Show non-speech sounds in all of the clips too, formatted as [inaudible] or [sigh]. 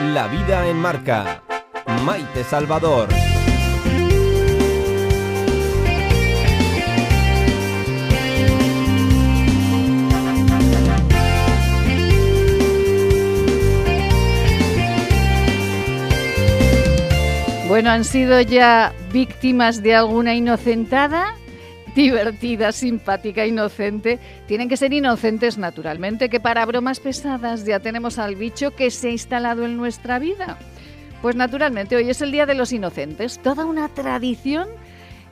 La vida en marca. Maite Salvador. Bueno, han sido ya víctimas de alguna inocentada divertida, simpática, inocente. Tienen que ser inocentes naturalmente, que para bromas pesadas ya tenemos al bicho que se ha instalado en nuestra vida. Pues naturalmente, hoy es el Día de los Inocentes, toda una tradición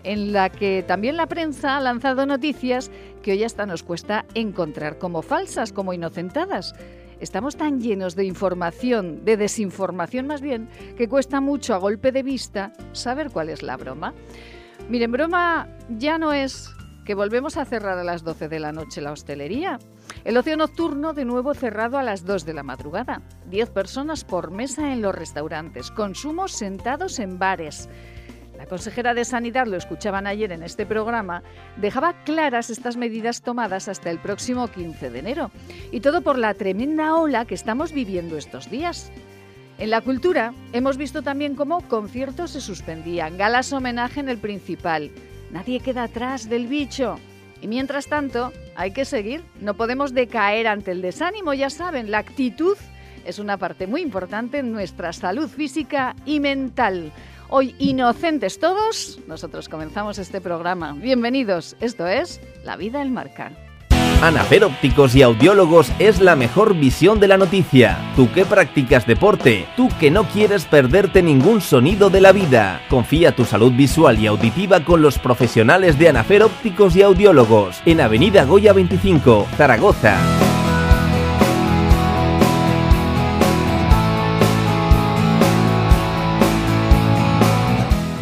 en la que también la prensa ha lanzado noticias que hoy hasta nos cuesta encontrar como falsas, como inocentadas. Estamos tan llenos de información, de desinformación más bien, que cuesta mucho a golpe de vista saber cuál es la broma. Miren, broma ya no es que volvemos a cerrar a las 12 de la noche la hostelería. El ocio nocturno de nuevo cerrado a las 2 de la madrugada. 10 personas por mesa en los restaurantes. Consumos sentados en bares. La consejera de Sanidad, lo escuchaban ayer en este programa, dejaba claras estas medidas tomadas hasta el próximo 15 de enero. Y todo por la tremenda ola que estamos viviendo estos días. En la cultura hemos visto también cómo conciertos se suspendían, galas homenaje en el principal. Nadie queda atrás del bicho. Y mientras tanto, hay que seguir. No podemos decaer ante el desánimo, ya saben, la actitud es una parte muy importante en nuestra salud física y mental. Hoy, inocentes todos, nosotros comenzamos este programa. Bienvenidos, esto es La vida en marca. Anafer Ópticos y Audiólogos es la mejor visión de la noticia. Tú que practicas deporte, tú que no quieres perderte ningún sonido de la vida. Confía tu salud visual y auditiva con los profesionales de Anafer Ópticos y Audiólogos en Avenida Goya 25, Zaragoza.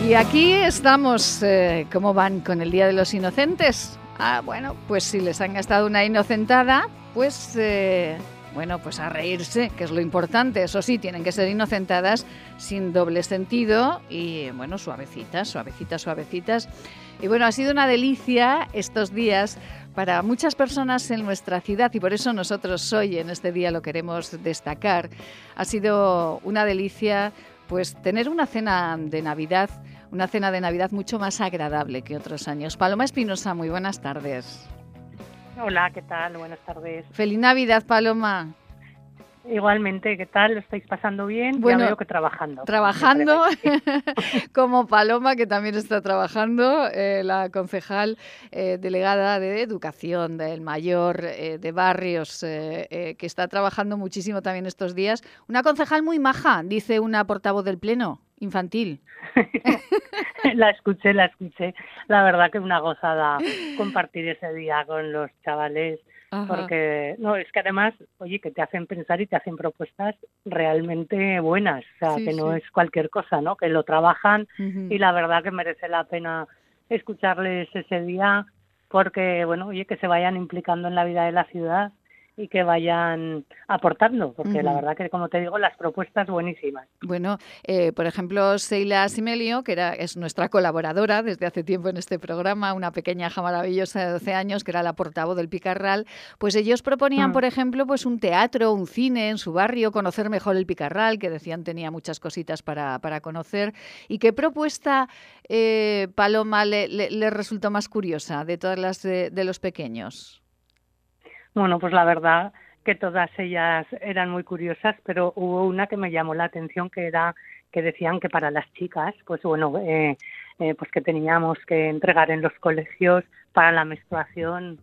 Y aquí estamos, eh, ¿cómo van con el Día de los Inocentes? Ah, bueno, pues si les han gastado una inocentada, pues eh, bueno, pues a reírse, que es lo importante. Eso sí, tienen que ser inocentadas sin doble sentido y bueno, suavecitas, suavecitas, suavecitas. Y bueno, ha sido una delicia estos días para muchas personas en nuestra ciudad y por eso nosotros hoy en este día lo queremos destacar. Ha sido una delicia pues tener una cena de Navidad una cena de Navidad mucho más agradable que otros años. Paloma Espinosa, muy buenas tardes. Hola, ¿qué tal? Buenas tardes. Feliz Navidad, Paloma. Igualmente, ¿qué tal? ¿Lo estáis pasando bien? Bueno, ya veo que trabajando. Trabajando, [laughs] como Paloma, que también está trabajando, eh, la concejal eh, delegada de Educación del Mayor eh, de Barrios, que está trabajando muchísimo también estos días. Una concejal muy maja, dice una portavoz del Pleno infantil. [laughs] la escuché, la escuché. La verdad que es una gozada compartir ese día con los chavales. Porque, no, es que además, oye, que te hacen pensar y te hacen propuestas realmente buenas, o sea, que no es cualquier cosa, ¿no? Que lo trabajan y la verdad que merece la pena escucharles ese día porque, bueno, oye, que se vayan implicando en la vida de la ciudad y que vayan aportando, porque la verdad que, como te digo, las propuestas buenísimas. Bueno, eh, por ejemplo, Seila Simelio, que era, es nuestra colaboradora desde hace tiempo en este programa, una pequeña hija maravillosa de 12 años, que era la portavoz del Picarral, pues ellos proponían, mm. por ejemplo, pues un teatro, un cine en su barrio, conocer mejor el Picarral, que decían tenía muchas cositas para, para conocer. ¿Y qué propuesta, eh, Paloma, le, le, resultó más curiosa de todas las de los pequeños? Bueno, pues la verdad que todas ellas eran muy curiosas, pero hubo una que me llamó la atención que era que decían que para las chicas, pues bueno, eh, eh, pues que teníamos que entregar en los colegios para la menstruación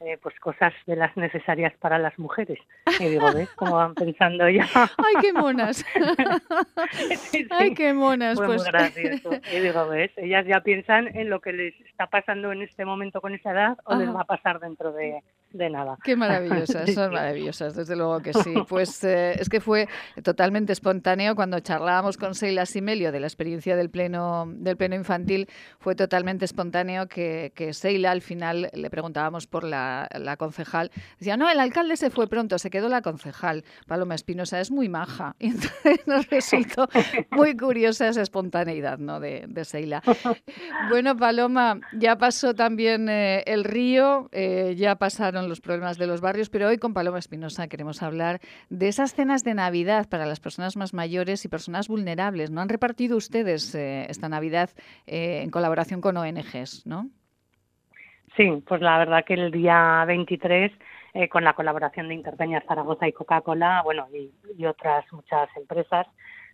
eh, pues cosas de las necesarias para las mujeres. Y digo, ¿ves cómo van pensando ya? [laughs] ¡Ay, qué monas! [laughs] ¡Ay, qué monas! Fue pues... muy gracioso. Y digo, ¿ves? Ellas ya piensan en lo que les está pasando en este momento con esa edad o les va a pasar dentro de, de nada. Qué maravillosas, [laughs] son maravillosas, desde luego que sí. [laughs] Pues eh, es que fue totalmente espontáneo cuando charlábamos con Seila Simelio de la experiencia del pleno, del pleno infantil, fue totalmente espontáneo que, que Seila al final le preguntábamos por la, la, concejal. Decía, no, el alcalde se fue pronto, se quedó la concejal. Paloma Espinosa es muy maja. [laughs] Y entonces nos resultó muy curiosa esa espontaneidad ¿no? de, de Seila. Bueno, Paloma, ya pasó también eh, el río, eh, ya pasaron fueron los problemas de los barrios, pero hoy con Paloma Espinosa queremos hablar de esas cenas de Navidad para las personas más mayores y personas vulnerables. ¿No han repartido ustedes eh, esta Navidad eh, en colaboración con ONGs, no? Sí, pues la verdad que el día 23 eh, con la colaboración de Interpeñas Zaragoza y Coca-Cola, bueno, y, otras muchas empresas,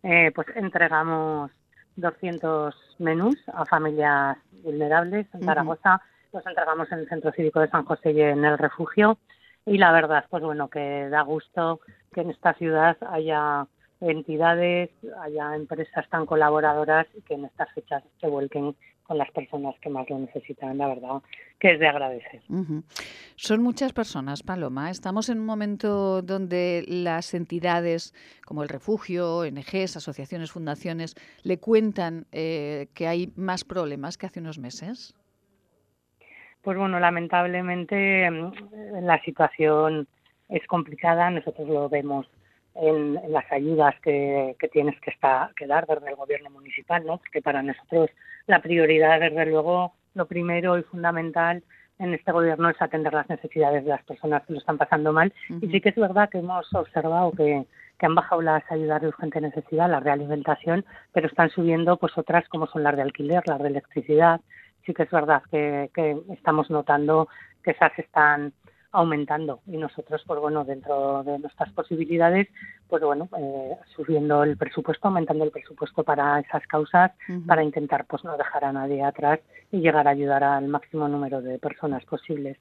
eh, pues entregamos 200 menús a familias vulnerables en Zaragoza. Los entregamos en el Centro Cívico de San José y en el refugio. Y la verdad, pues bueno, que da gusto que en esta ciudad haya entidades, haya empresas tan colaboradoras y que en estas fechas se vuelquen con las personas que más lo necesitan, la verdad, que es de agradecer. Son muchas personas, Paloma. Estamos en un momento donde las entidades como el refugio, ONGs, asociaciones, fundaciones, le cuentan eh, que hay más problemas que hace unos meses. Pues bueno, lamentablemente mm, la situación es complicada, nosotros lo vemos en, las ayudas que, tienes que, estar, que dar desde el gobierno municipal, ¿no? Porque para nosotros la prioridad, desde luego, lo primero y fundamental en este gobierno es atender las necesidades de las personas que lo están pasando mal. Y sí que es verdad que hemos observado que, han bajado las ayudas de urgente necesidad, la realimentación, pero están subiendo pues otras como son las de alquiler, las de electricidad. Sí que es verdad que, que estamos notando que esas están aumentando y nosotros pues bueno dentro de nuestras posibilidades pues bueno eh, subiendo el presupuesto aumentando el presupuesto para esas causas para intentar pues no dejar a nadie atrás y llegar a ayudar al máximo número de personas posibles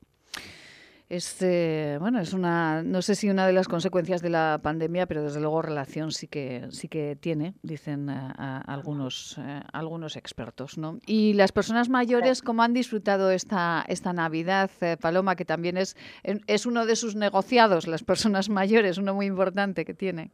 este, bueno, es una, no sé si una de las consecuencias de la pandemia, pero desde luego relación sí que sí que tiene, dicen eh, algunos eh, algunos expertos, ¿no? Y las personas mayores, ¿cómo han disfrutado esta esta Navidad, eh, Paloma, que también es es uno de sus negociados, las personas mayores, uno muy importante que tiene.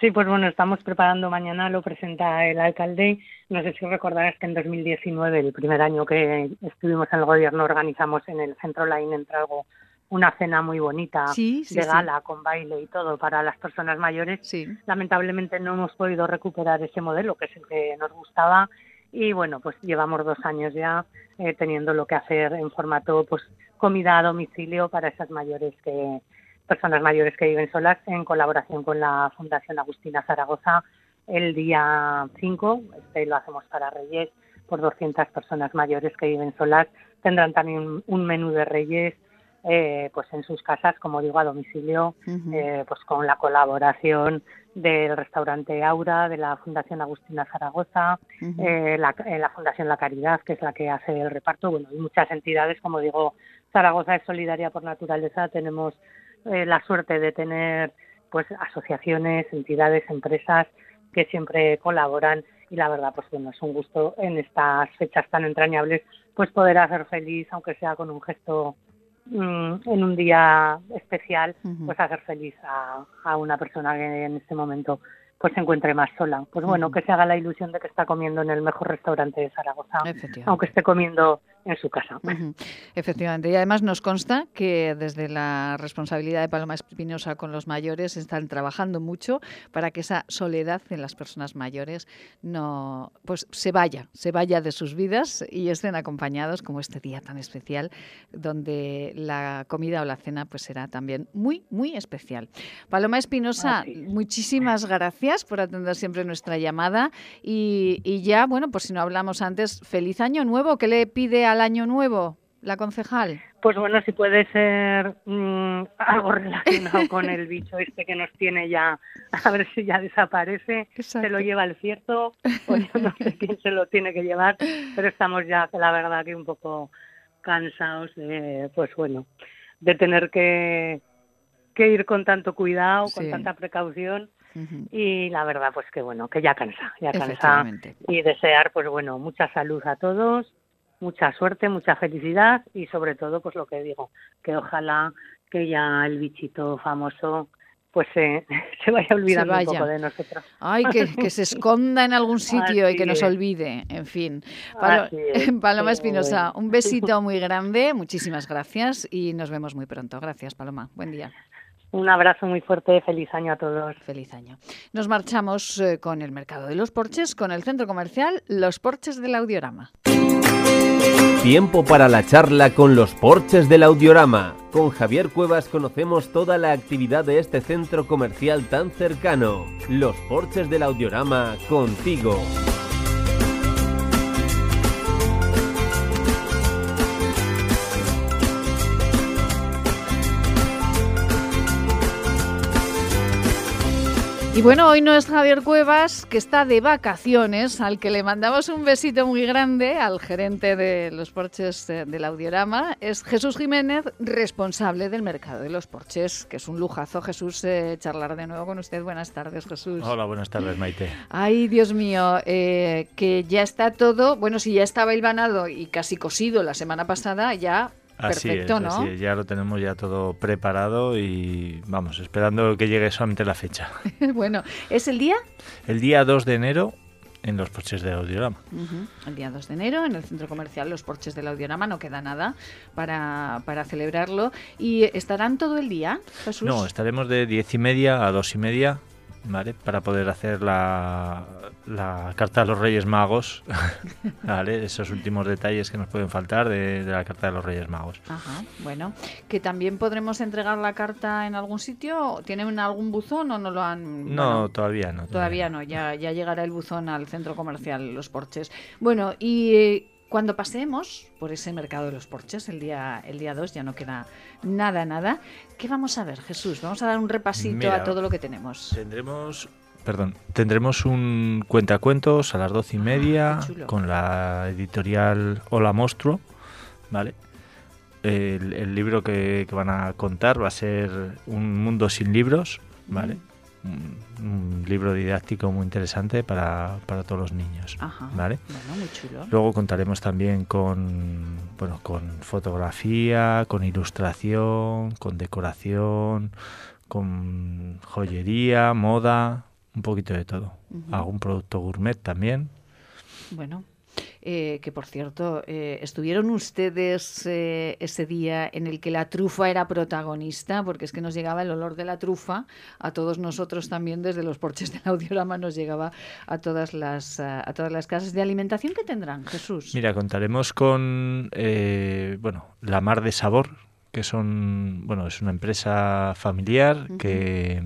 Sí, pues bueno, estamos preparando mañana, lo presenta el alcalde. No sé si recordarás que en 2019, el primer año que estuvimos en el gobierno, organizamos en el Centro Line entre algo una cena muy bonita de gala con baile y todo para las personas mayores. Lamentablemente no hemos podido recuperar ese modelo que es el que nos gustaba y bueno, pues llevamos dos años ya eh, teniendo lo que hacer en formato pues comida a domicilio para esas mayores que personas mayores que viven solas en colaboración con la Fundación Agustina Zaragoza. El día 5, este lo hacemos para Reyes, por 200 personas mayores que viven solas. Tendrán también un menú de Reyes eh, pues en sus casas, como digo, a domicilio, eh, pues con la colaboración del restaurante Aura, de la Fundación Agustina Zaragoza, eh, la, la, Fundación La Caridad, que es la que hace el reparto, bueno, y muchas entidades, como digo, Zaragoza es solidaria por naturaleza, tenemos eh, la suerte de tener pues asociaciones, entidades, empresas que siempre colaboran. Y la verdad pues bueno es un gusto en estas fechas tan entrañables pues poder hacer feliz aunque sea con un gesto mm, en un día especial pues hacer feliz a, a una persona que en este momento pues se encuentre más sola. Pues bueno, que se haga la ilusión de que está comiendo en el mejor restaurante de Zaragoza, aunque esté comiendo en su casa. Efectivamente. Y además nos consta que desde la responsabilidad de Paloma Espinosa con los mayores están trabajando mucho para que esa soledad en las personas mayores no pues se vaya, se vaya de sus vidas y estén acompañados como este día tan especial donde la comida o la cena pues será también muy muy especial. Paloma Espinosa, muchísimas gracias por atender siempre nuestra llamada y, y ya, bueno, pues si no hablamos antes, feliz año nuevo. ¿Qué le pide al año nuevo, la concejal? Pues bueno, si puede ser mm, algo relacionado con el bicho este que nos tiene ya, a ver si ya desaparece, se lo lleva el cierto, o yo no sé quién se lo tiene que llevar, pero estamos ya, la verdad, que un poco cansados de, pues bueno, de tener que, que ir con tanto cuidado, con tanta precaución. Y la verdad, pues que bueno, que ya cansa, ya cansa. Y desear, pues bueno, mucha salud a todos, mucha suerte, mucha felicidad y sobre todo, pues lo que digo, que ojalá que ya el bichito famoso pues se [laughs] vaya olvidando un poco de nosotros. Ay, que, se [laughs] esconda en algún sitio y que nos olvide, en fin. [laughs] Paloma Espinosa, un besito muy grande, muchísimas gracias y nos vemos muy pronto. Gracias, Paloma. Buen día. Un abrazo muy fuerte, feliz año a todos. Feliz año. Nos marchamos eh, con el mercado de los porches, con el centro comercial Los Porches del Audiorama. Tiempo para la charla con los porches del Audiorama. Con Javier Cuevas conocemos toda la actividad de este centro comercial tan cercano. Los porches del Audiorama contigo. Y bueno, hoy no es Javier Cuevas, que está de vacaciones, al que le mandamos un besito muy grande al gerente de los porches del Audiorama. Es Jesús Jiménez, responsable del mercado de los porches, que es un lujazo. Jesús, eh, charlar de nuevo con usted. Buenas tardes, Jesús. Hola, buenas tardes, Maite. Ay, Dios mío, eh, que ya está todo. Bueno, si ya estaba hilvanado y casi cosido la semana pasada, ya Perfecto, es, ¿no? ya lo tenemos ya todo preparado y vamos, esperando que llegue solamente la fecha. [laughs] bueno, ¿es el día? El día 2 de enero en los porches del Audiorama. El día 2 de enero en el centro comercial Los Porches del Audiorama, no queda nada para, para celebrarlo. ¿Y estarán todo el día, Jesús? No, estaremos de diez y media a dos y media ¿vale? Para poder hacer la, carta de los Reyes Magos, [laughs] ¿vale? Esos últimos detalles que nos pueden faltar de, la carta de los Reyes Magos. Ajá, bueno. ¿Que también podremos entregar la carta en algún sitio? ¿Tienen algún buzón o no lo han...? No, todavía no. Todavía, no, ya, ya llegará el buzón al centro comercial Los Porches. Bueno, y cuando pasemos por ese mercado de los porches el día el día 2, ya no queda nada, nada. ¿Qué vamos a ver, Jesús? Vamos a dar un repasito a todo lo que tenemos. Tendremos Perdón, tendremos un cuentacuentos a las doce y ah, media con la editorial Hola Monstruo, ¿vale? El, libro que, van a contar va a ser Un mundo sin libros, ¿vale? Un, libro didáctico muy interesante para, para todos los niños. ¿vale? muy chulo. Luego contaremos también con, bueno, con fotografía, con ilustración, con decoración, con joyería, moda, un poquito de todo. Algún producto gourmet también. Bueno, eh, que por cierto, eh, estuvieron ustedes eh, ese día en el que la trufa era protagonista, porque es que nos llegaba el olor de la trufa a todos nosotros también desde los porches del audiorama, nos llegaba a todas las, a todas las casas de alimentación que tendrán, Jesús. Mira, contaremos con, bueno, La Mar de Sabor, que son, bueno, es una empresa familiar que,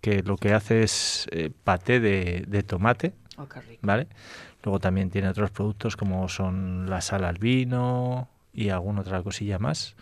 que lo que hace es paté de, tomate, oh, ¿vale? Luego también tiene otros productos como son la sal al vino y alguna otra cosilla más.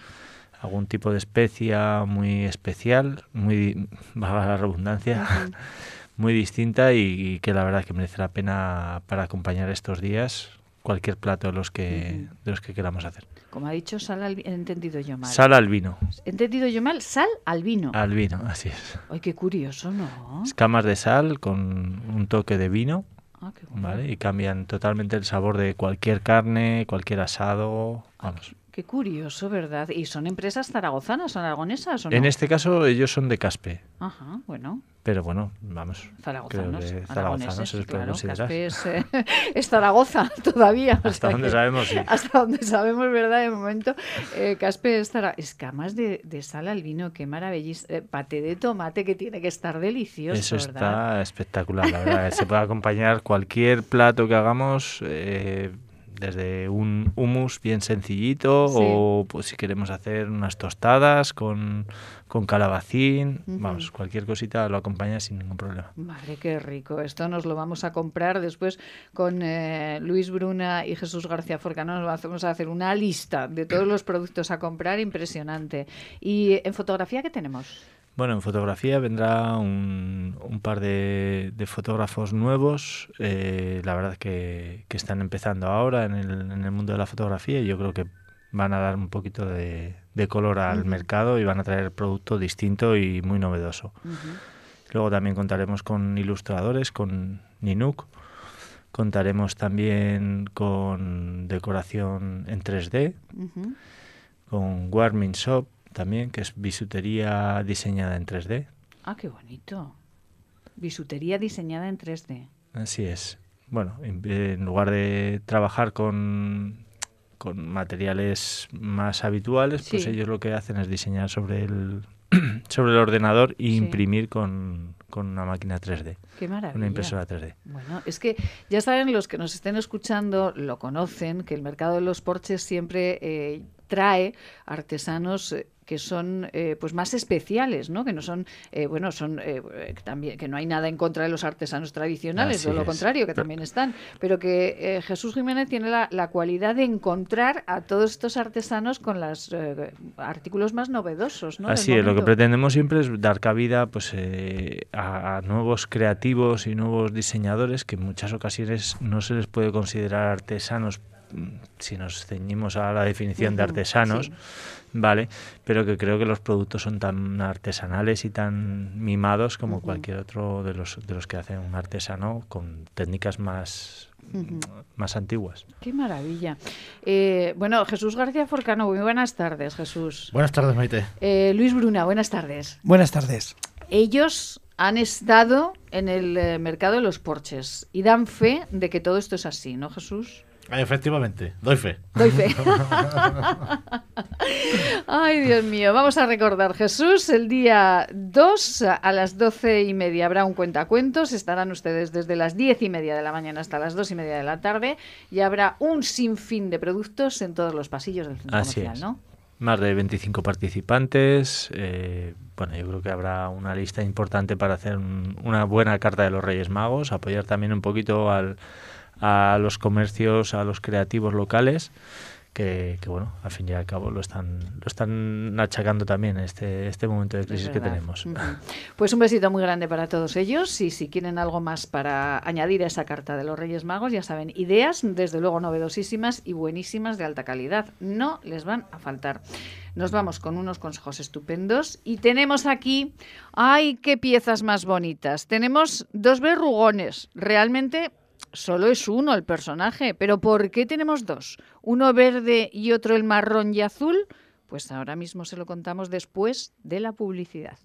Algún tipo de especia muy especial, muy, [laughs] baja la redundancia, [laughs] muy distinta y, que la verdad que merece la pena para acompañar estos días cualquier plato de los que, de los que queramos hacer. Como ha dicho, sal al vino. He entendido yo mal. Sal al vino. ¿He entendido yo mal? Sal al vino. Al vino, así es. Ay, qué curioso, ¿no? Escamas de sal con un toque de vino Ah, ¿vale? Y cambian totalmente el sabor de cualquier carne, cualquier asado. Vamos. Qué curioso, ¿verdad? ¿Y son empresas zaragozanas, son aragonesas o no? En este caso ellos son de Caspe. Ajá, bueno. Pero bueno, vamos. Zaragozanos. Zaragozanos se claro. Caspe es, eh, [laughs] es, Zaragoza [laughs] todavía. Hasta donde sabemos, sí. Hasta donde sabemos, ¿verdad? De momento, eh, Caspe es Zaragoza. Escamas de, de sal al vino, qué maravilloso. Eh, pate de tomate que tiene que estar delicioso, Eso está espectacular, la verdad. se puede acompañar cualquier plato que hagamos. Desde un hummus bien sencillito o pues si queremos hacer unas tostadas con, con calabacín, vamos, cualquier cosita lo acompaña sin ningún problema. Madre, qué rico. Esto nos lo vamos a comprar después con eh, Luis Bruna y Jesús García Forcano. Nos vamos a hacer una lista de todos los productos a comprar impresionante. ¿Y en fotografía qué tenemos? Bueno, en fotografía vendrá un, par de, fotógrafos nuevos, eh, la verdad que, que están empezando ahora en el, en el, mundo de la fotografía. Y yo creo que van a dar un poquito de, color al mercado y van a traer producto distinto y muy novedoso. Luego también contaremos con ilustradores, con Ninuk, contaremos también con decoración en 3D, con Warming Shop, también, que es bisutería diseñada en 3D. Ah, qué bonito. Bisutería diseñada en 3D. Así es. Bueno, en, lugar de trabajar con, con materiales más habituales, pues ellos lo que hacen es diseñar sobre el, [clears throat] sobre el ordenador e imprimir con, con una máquina 3D. Qué maravilla. Una impresora 3D. Bueno, es que ya saben los que nos estén escuchando, lo conocen, que el mercado de los porches siempre eh, trae artesanos eh, que son eh, pues más especiales, ¿no? Que no son, eh, bueno, son eh, también que no hay nada en contra de los artesanos tradicionales, o lo contrario, que también están, pero que Jesús Jiménez tiene la, la, cualidad de encontrar a todos estos artesanos con los artículos más novedosos, ¿no? Así es, lo que pretendemos siempre es dar cabida, pues, a, a nuevos creativos y nuevos diseñadores que en muchas ocasiones no se les puede considerar artesanos si nos ceñimos a la definición de artesanos, sí. ¿vale? Pero que creo que los productos son tan artesanales y tan mimados como uh -huh. cualquier otro de los, de los que hacen un artesano con técnicas más, uh -huh. más antiguas. Qué maravilla. Eh, bueno, Jesús García Forcano, muy buenas tardes, Jesús. Buenas tardes, Maite. Eh, Luis Bruna, buenas tardes. Buenas tardes. Ellos han estado en el eh, mercado de los porches y dan fe de que todo esto es así, ¿no, Jesús? Efectivamente, doy fe. Doy fe. [laughs] Ay, Dios mío. Vamos a recordar, Jesús, el día 2 a las doce y media habrá un cuentacuentos. Estarán ustedes desde las diez y media de la mañana hasta las dos y media de la tarde y habrá un sinfín de productos en todos los pasillos del centro Así comercial, es. ¿no? Más de 25 participantes. Eh, bueno, yo creo que habrá una lista importante para hacer un, una buena carta de los Reyes Magos, apoyar también un poquito al a los comercios, a los creativos locales, que, que, bueno, al fin y al cabo lo están, lo están achacando también este, este momento de crisis que tenemos. Uh -huh. Pues un besito muy grande para todos ellos y si quieren algo más para añadir a esa carta de los Reyes Magos, ya saben, ideas desde luego novedosísimas y buenísimas de alta calidad. No les van a faltar. Nos vamos con unos consejos estupendos y tenemos aquí, ¡ay, qué piezas más bonitas! Tenemos dos verrugones, realmente solo es uno el personaje, pero ¿por qué tenemos dos? Uno verde y otro el marrón y azul. Pues ahora mismo se lo contamos después de la publicidad.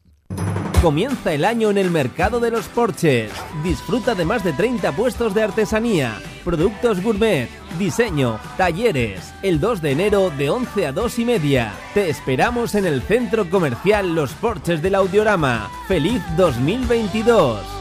Comienza el año en el mercado de los porches. Disfruta de más de 30 puestos de artesanía, productos gourmet, diseño, talleres. El 2 de enero de 11 a 2 y media. Te esperamos en el centro comercial Los Porches del Audiorama. ¡Feliz 2022!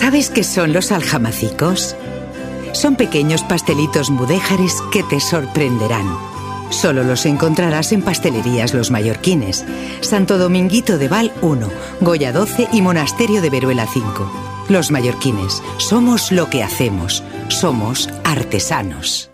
¿Sabes qué son los aljamacicos? Son pequeños pastelitos mudéjares que te sorprenderán. Solo los encontrarás en pastelerías Los Mallorquines, Santo Dominguito de Val 1, Goya 12 y Monasterio de Veruela 5. Los Mallorquines, somos lo que hacemos, somos artesanos.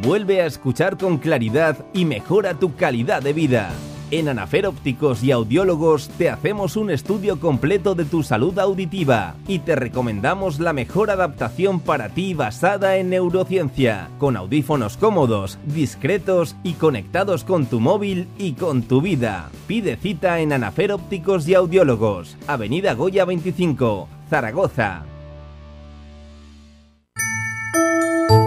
Vuelve a escuchar con claridad y mejora tu calidad de vida. En Anafer Ópticos y Audiólogos te hacemos un estudio completo de tu salud auditiva y te recomendamos la mejor adaptación para ti basada en neurociencia, con audífonos cómodos, discretos y conectados con tu móvil y con tu vida. Pide cita en Anafer Ópticos y Audiólogos, Avenida Goya 25, Zaragoza.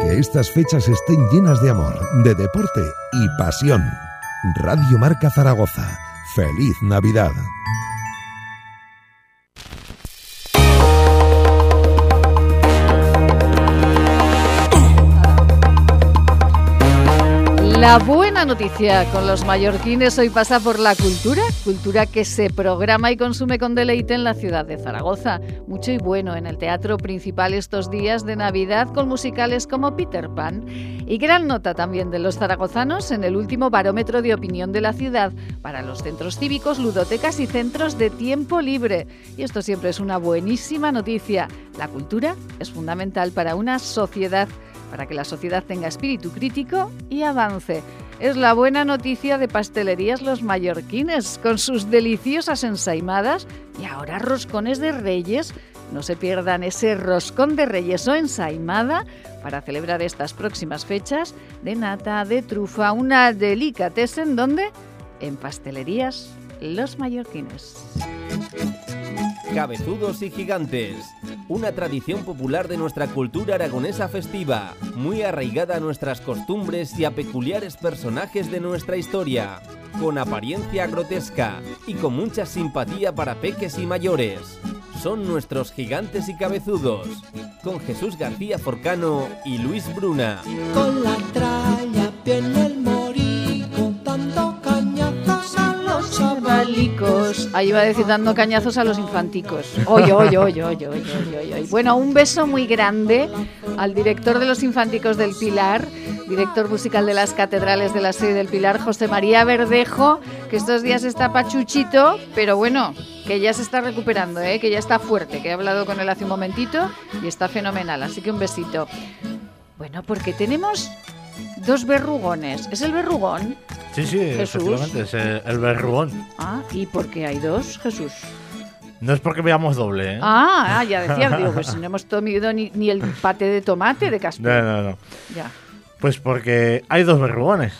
Que estas fechas estén llenas de amor, de deporte y pasión. Radio Marca Zaragoza. Feliz Navidad. La buena noticia con los mallorquines hoy pasa por la cultura, cultura que se programa y consume con deleite en la ciudad de Zaragoza. Mucho y bueno en el teatro principal estos días de Navidad con musicales como Peter Pan. Y gran nota también de los zaragozanos en el último barómetro de opinión de la ciudad para los centros cívicos, ludotecas y centros de tiempo libre. Y esto siempre es una buenísima noticia. La cultura es fundamental para una sociedad para que la sociedad tenga espíritu crítico y avance. Es la buena noticia de Pastelerías Los Mallorquines, con sus deliciosas ensaimadas y ahora roscones de reyes. No se pierdan ese roscón de reyes o ensaimada para celebrar estas próximas fechas de nata, de trufa, una delicatessen, ¿dónde? En Pastelerías Los Mallorquines. Cabezudos y gigantes. Una tradición popular de nuestra cultura aragonesa festiva, muy arraigada a nuestras costumbres y a peculiares personajes de nuestra historia, con apariencia grotesca y con mucha simpatía para peques y mayores. Son nuestros gigantes y cabezudos, con Jesús García Forcano y Luis Bruna. Con la tralla viene Ahí va a decir dando cañazos a los infanticos. Oye, oye, oye, oye, oye. Bueno, un beso muy grande al director de los infanticos del Pilar, director musical de las catedrales de la sede del Pilar, José María Verdejo, que estos días está pachuchito, pero bueno, que ya se está recuperando, ¿eh? que ya está fuerte, que he hablado con él hace un momentito y está fenomenal. Así que un besito. Bueno, porque tenemos dos verrugones. ¿Es el verrugón? Sí, sí, Jesús. efectivamente, es el, el verrugón. Ah, ¿y por qué hay dos, Jesús? No es porque veamos doble, ¿eh? Ah, ah, ya decía, digo, pues [laughs] no hemos comido ni, ni el pate de tomate de Casper. No, no, no. Ya. Pues porque hay dos verrugones.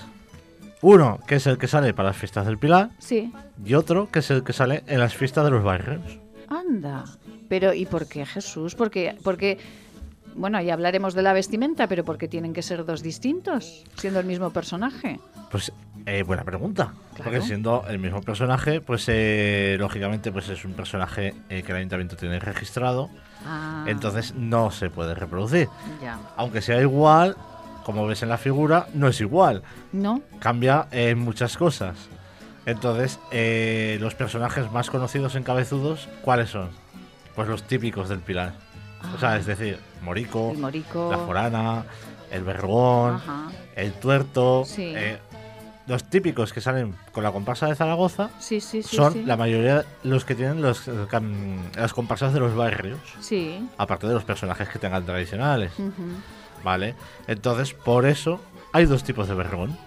Uno, que es el que sale para las fiestas del Pilar, Sí. y otro, que es el que sale en las fiestas de los barrios. Anda. Pero, ¿y por qué Jesús? Porque, porque, bueno, ya hablaremos de la vestimenta, pero ¿por qué tienen que ser dos distintos, siendo el mismo personaje? Pues, eh, buena pregunta. Claro. Porque siendo el mismo personaje, pues eh, lógicamente pues es un personaje eh, que el ayuntamiento tiene registrado, Ah, entonces no se puede reproducir. ya. Aunque sea igual, como ves en la figura, no es igual. ¿No? Cambia en muchas cosas. Entonces, eh, los personajes más conocidos en Cabezudos, ¿cuáles son? Pues los típicos del Pilar. O sea, es decir, Morico, El morico. la Forana, el Verrugón, Ajá. el Tuerto. Sí. eh, los típicos que salen con la comparsa de Zaragoza Sí, sí, sí. son la mayoría los que tienen los, las comparsas de los barrios. Sí. Aparte de los personajes que tengan tradicionales. ¿Vale? Entonces, por eso hay dos tipos de vergón.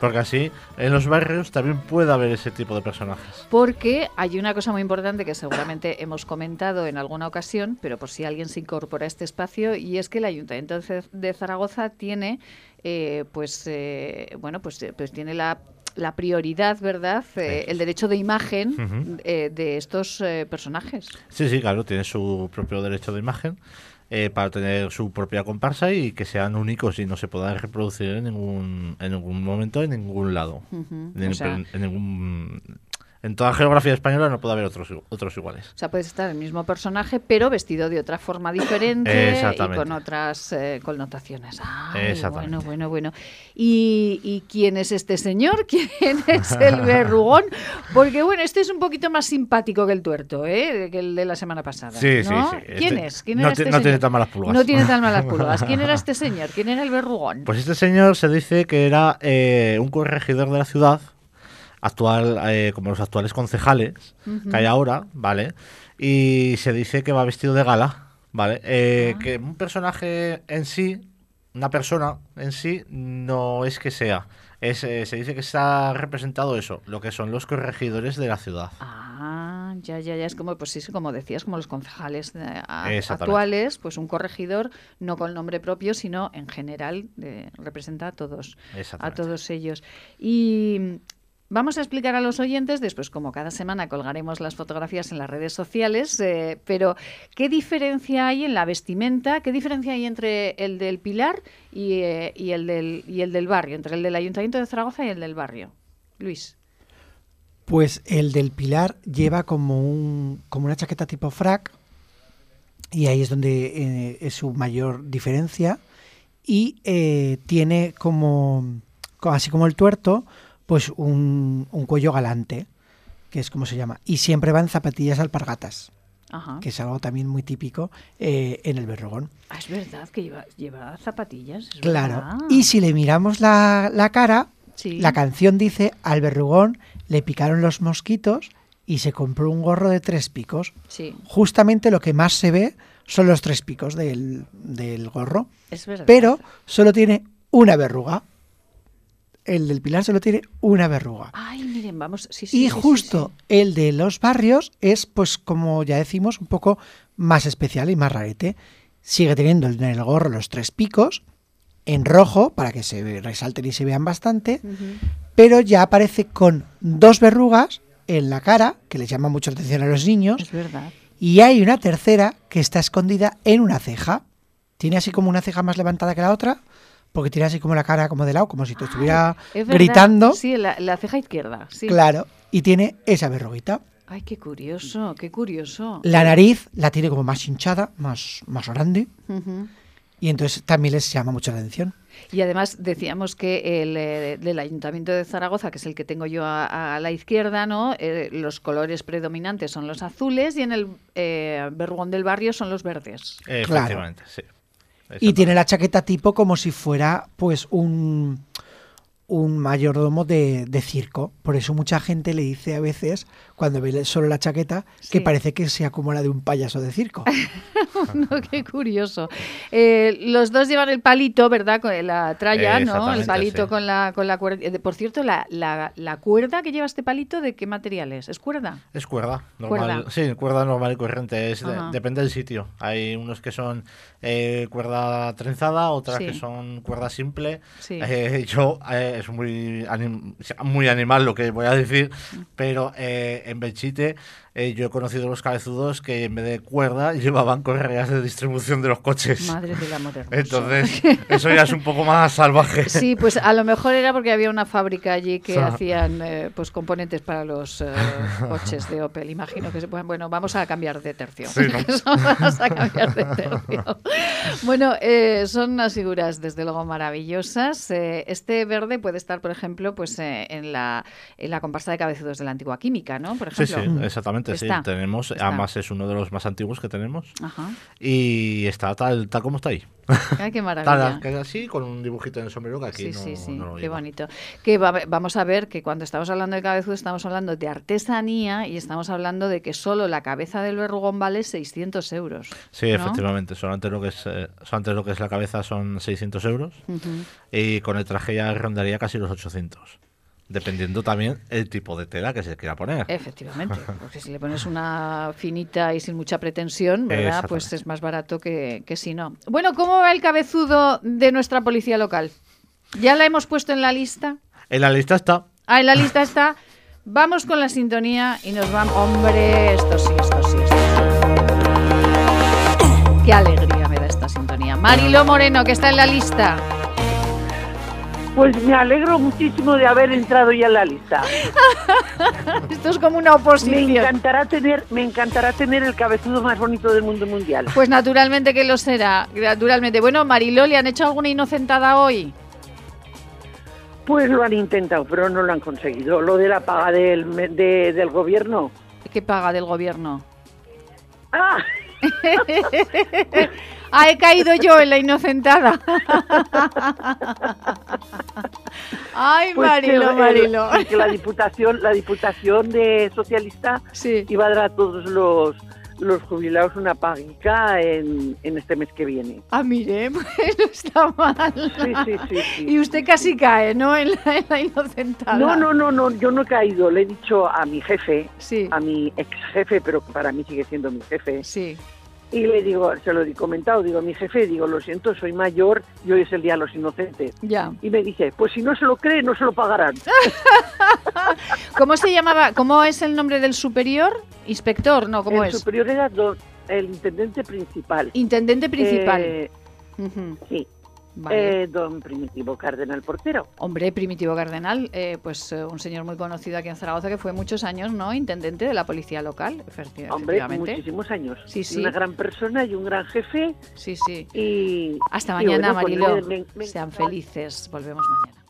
Porque así, en los barrios también puede haber ese tipo de personajes. Porque hay una cosa muy importante que seguramente [coughs] hemos comentado en alguna ocasión, pero por si alguien se incorpora a este espacio, y es que el Ayuntamiento de Zaragoza tiene, eh, pues, eh, bueno, pues, eh, pues tiene la la prioridad, ¿verdad? Eh, el derecho de imagen eh, de estos eh, personajes. Sí, sí, claro, tiene su propio derecho de imagen eh, para tener su propia comparsa y que sean únicos y no se puedan reproducir en ningún, en ningún momento en ningún lado. Ujú. En, O sea, en- en ningún, en toda geografía española no puede haber otros, otros iguales. O sea, puede estar el mismo personaje, pero vestido de otra forma diferente y con otras eh, connotaciones. Ay, Exactamente. Bueno, bueno, bueno. ¿Y, y quién es este señor? [laughs] ¿Quién es el verrugón? Porque, bueno, este es un poquito más simpático que el tuerto, ¿eh? Que el de la semana pasada. Sí, sí, ¿no? sí. ¿Quién Este es? ¿Quién no era este no tiene señor? tan malas pulgas. No tiene tan malas [laughs] pulgas. ¿Quién era este señor? ¿Quién era el verrugón? Pues este señor se dice que era eh, un corregidor de la ciudad, actual, eh, como los actuales concejales que hay ahora, ¿vale? Y se dice que va vestido de gala, ¿vale? Eh, Que un personaje en sí, una persona en sí, no es que sea. Es, eh, se dice que está representado eso, lo que son los corregidores de la ciudad. Ah, ya, ya, ya. Es como, pues sí, como decías, como los concejales eh, a- actuales, pues un corregidor, no con nombre propio, sino en general, eh, representa a todos, a todos ellos. Y vamos a explicar a los oyentes, después como cada semana colgaremos las fotografías en las redes sociales, eh, pero ¿qué diferencia hay en la vestimenta? ¿Qué diferencia hay entre el del Pilar y, eh, y el, del, y el del barrio, entre el del Ayuntamiento de Zaragoza y el del barrio? Luis. Pues el del Pilar lleva como un como una chaqueta tipo frac y ahí es donde eh, es su mayor diferencia y eh, tiene como, co- así como el tuerto pues un, un cuello galante que es como se llama y siempre van zapatillas alpargatas Ajá. que es algo también muy típico eh, en el berrogón Ah, es verdad que lleva, lleva zapatillas. es claro verdad. y si le miramos la, la cara Sí. la canción dice al verrugón le picaron los mosquitos y se compró un gorro de tres picos Sí. justamente lo que más se ve son los tres picos del, del gorro. Es verdad. Pero solo tiene una verruga. El del Pilar solo tiene una verruga. Ay, miren, vamos. Sí, sí, Y sí, justo el de los barrios es, pues como ya decimos, un poco más especial y más rarete. Sigue teniendo en el gorro los tres picos en rojo para que se resalten y se vean bastante, pero ya aparece con dos verrugas en la cara, que les llama mucho la atención a los niños, Es verdad. y hay una tercera que está escondida en una ceja. Tiene así como una ceja más levantada que la otra, porque tiene así como la cara como de lado, como si te estuviera Es gritando. Sí, la, la ceja izquierda. Sí. Claro, y tiene esa verruguita. Ay, qué curioso, qué curioso. La nariz la tiene como más hinchada, más, más grande, y entonces también les llama mucho la atención. Y además decíamos que el eh, del Ayuntamiento de Zaragoza, que es el que tengo yo a, a la izquierda, ¿no? Eh, los colores predominantes son los azules y en el eh, verrugón del barrio son los verdes. Efectivamente, sí. Y tiene la chaqueta tipo como si fuera pues un, un mayordomo de, de circo. Por eso mucha gente le dice a veces, cuando ve solo la chaqueta, Sí. que parece que sea como la de un payaso de circo. [laughs] no, qué curioso. Eh, los dos llevan el palito, ¿verdad? Con la tralla, Eh, ¿no? El palito sí. con la con la cuerda. Eh, Por cierto, la, la, la cuerda que lleva este palito, ¿de qué material es? ¿Es cuerda? Es cuerda, normal. Cuerda. Sí, cuerda normal y corriente. Es de- Ajá. depende del sitio. Hay unos que son eh, cuerda trenzada, otras Sí. que son cuerda simple. Sí. Eh, yo, es muy, anim- muy animal lo que voy a decir, pero eh, en Belchite eh, yo he conocido los cabezudos que en vez de cuerda [laughs] llevaban correas de distribución de los coches. Madre del amor hermoso. Entonces, [laughs] eso ya es un poco más salvaje. Sí, pues a lo mejor era porque había una fábrica allí que hacían eh, pues componentes para los eh, [laughs] coches de Opel. Imagino que se pueden. Bueno, vamos a cambiar de tercio. Sí, vamos a cambiar de tercio. Bueno, son unas figuras desde luego maravillosas. Este verde puede estar, por ejemplo, pues en la en la comparsa de cabezudos de la antigua química, ¿no? Por Sí, ejemplo. sí, exactamente, sí. Está, Tenemos, está. además es uno de los más antiguos que tenemos. Ajá. Y está tal, tal como está ahí. Ay, qué [laughs] Tal, maravilla. que así, con un dibujito en el sombrero que aquí Sí, no, sí, sí, no lo qué bonito. Que va- vamos a ver que cuando estamos hablando de cabezudo estamos hablando de artesanía y estamos hablando de que solo la cabeza del verrugón vale 600 euros. Sí, ¿no? efectivamente. Solamente lo, que es, eh, lo que es la cabeza son 600 euros. Y con el traje ya rondaría casi los 800. Dependiendo también el tipo de tela que se quiera poner. Efectivamente, [laughs] porque si le pones una finita y sin mucha pretensión, ¿verdad? Pues es más barato que, que si no. Bueno, ¿cómo va el cabezudo de nuestra policía local? ¿Ya la hemos puesto en la lista? En la lista está. Ah, en la lista [laughs] está. Vamos con la sintonía y nos vamos. Hombre, esto sí, esto sí, esto sí. Qué alegría me da esta sintonía. Marilo Moreno, que está en la lista. Pues me alegro muchísimo de haber entrado ya en la lista. [laughs] Esto es como una Me oposición. encantará tener, me encantará tener el cabezudo más bonito del mundo mundial. Pues naturalmente que lo será. Naturalmente. Bueno, Marilo, ¿le han hecho alguna inocentada hoy? Pues lo han intentado, pero no lo han conseguido. Lo de la paga del, me- de- del gobierno. ¿Qué paga del gobierno? ¡Ah! [laughs] [laughs] ah, he caído yo en la inocentada. [laughs] Ay, Pues que Marilo, el- Marilo. que la diputación, la diputación de socialista iba a dar a todos los los jubilados una paguica en, en este mes que viene. Ah, mire, [laughs] pues no está mal. Sí, sí, sí, sí. Y usted casi cae, ¿no? En la, en la inocentada. No, no, no, no, yo no he caído. Le he dicho a mi jefe, Sí. a mi ex jefe, pero que para mí sigue siendo mi jefe. Sí. Y le digo, se lo he comentado, digo, mi jefe, digo, lo siento, soy mayor y hoy es el Día de los Inocentes. Ya. Y me dice, pues si no se lo cree, no se lo pagarán. [laughs] ¿Cómo se llamaba? ¿Cómo es el nombre del superior? Inspector, ¿no? ¿Cómo el es? superior era don- el intendente principal. Intendente principal. Eh, sí. Vale. Eh, don Primitivo Cardenal Portero. Hombre, Primitivo Cardenal, eh, pues eh, un señor muy conocido aquí en Zaragoza que fue muchos años, ¿no? Intendente de la policía local, efecti- Hombre, efectivamente. muchísimos años. Sí, Y sí. Una gran persona y un gran jefe. Sí, sí. Y Hasta y mañana, bueno, pues Marilo. me- me- me Sean felices. Volvemos mañana.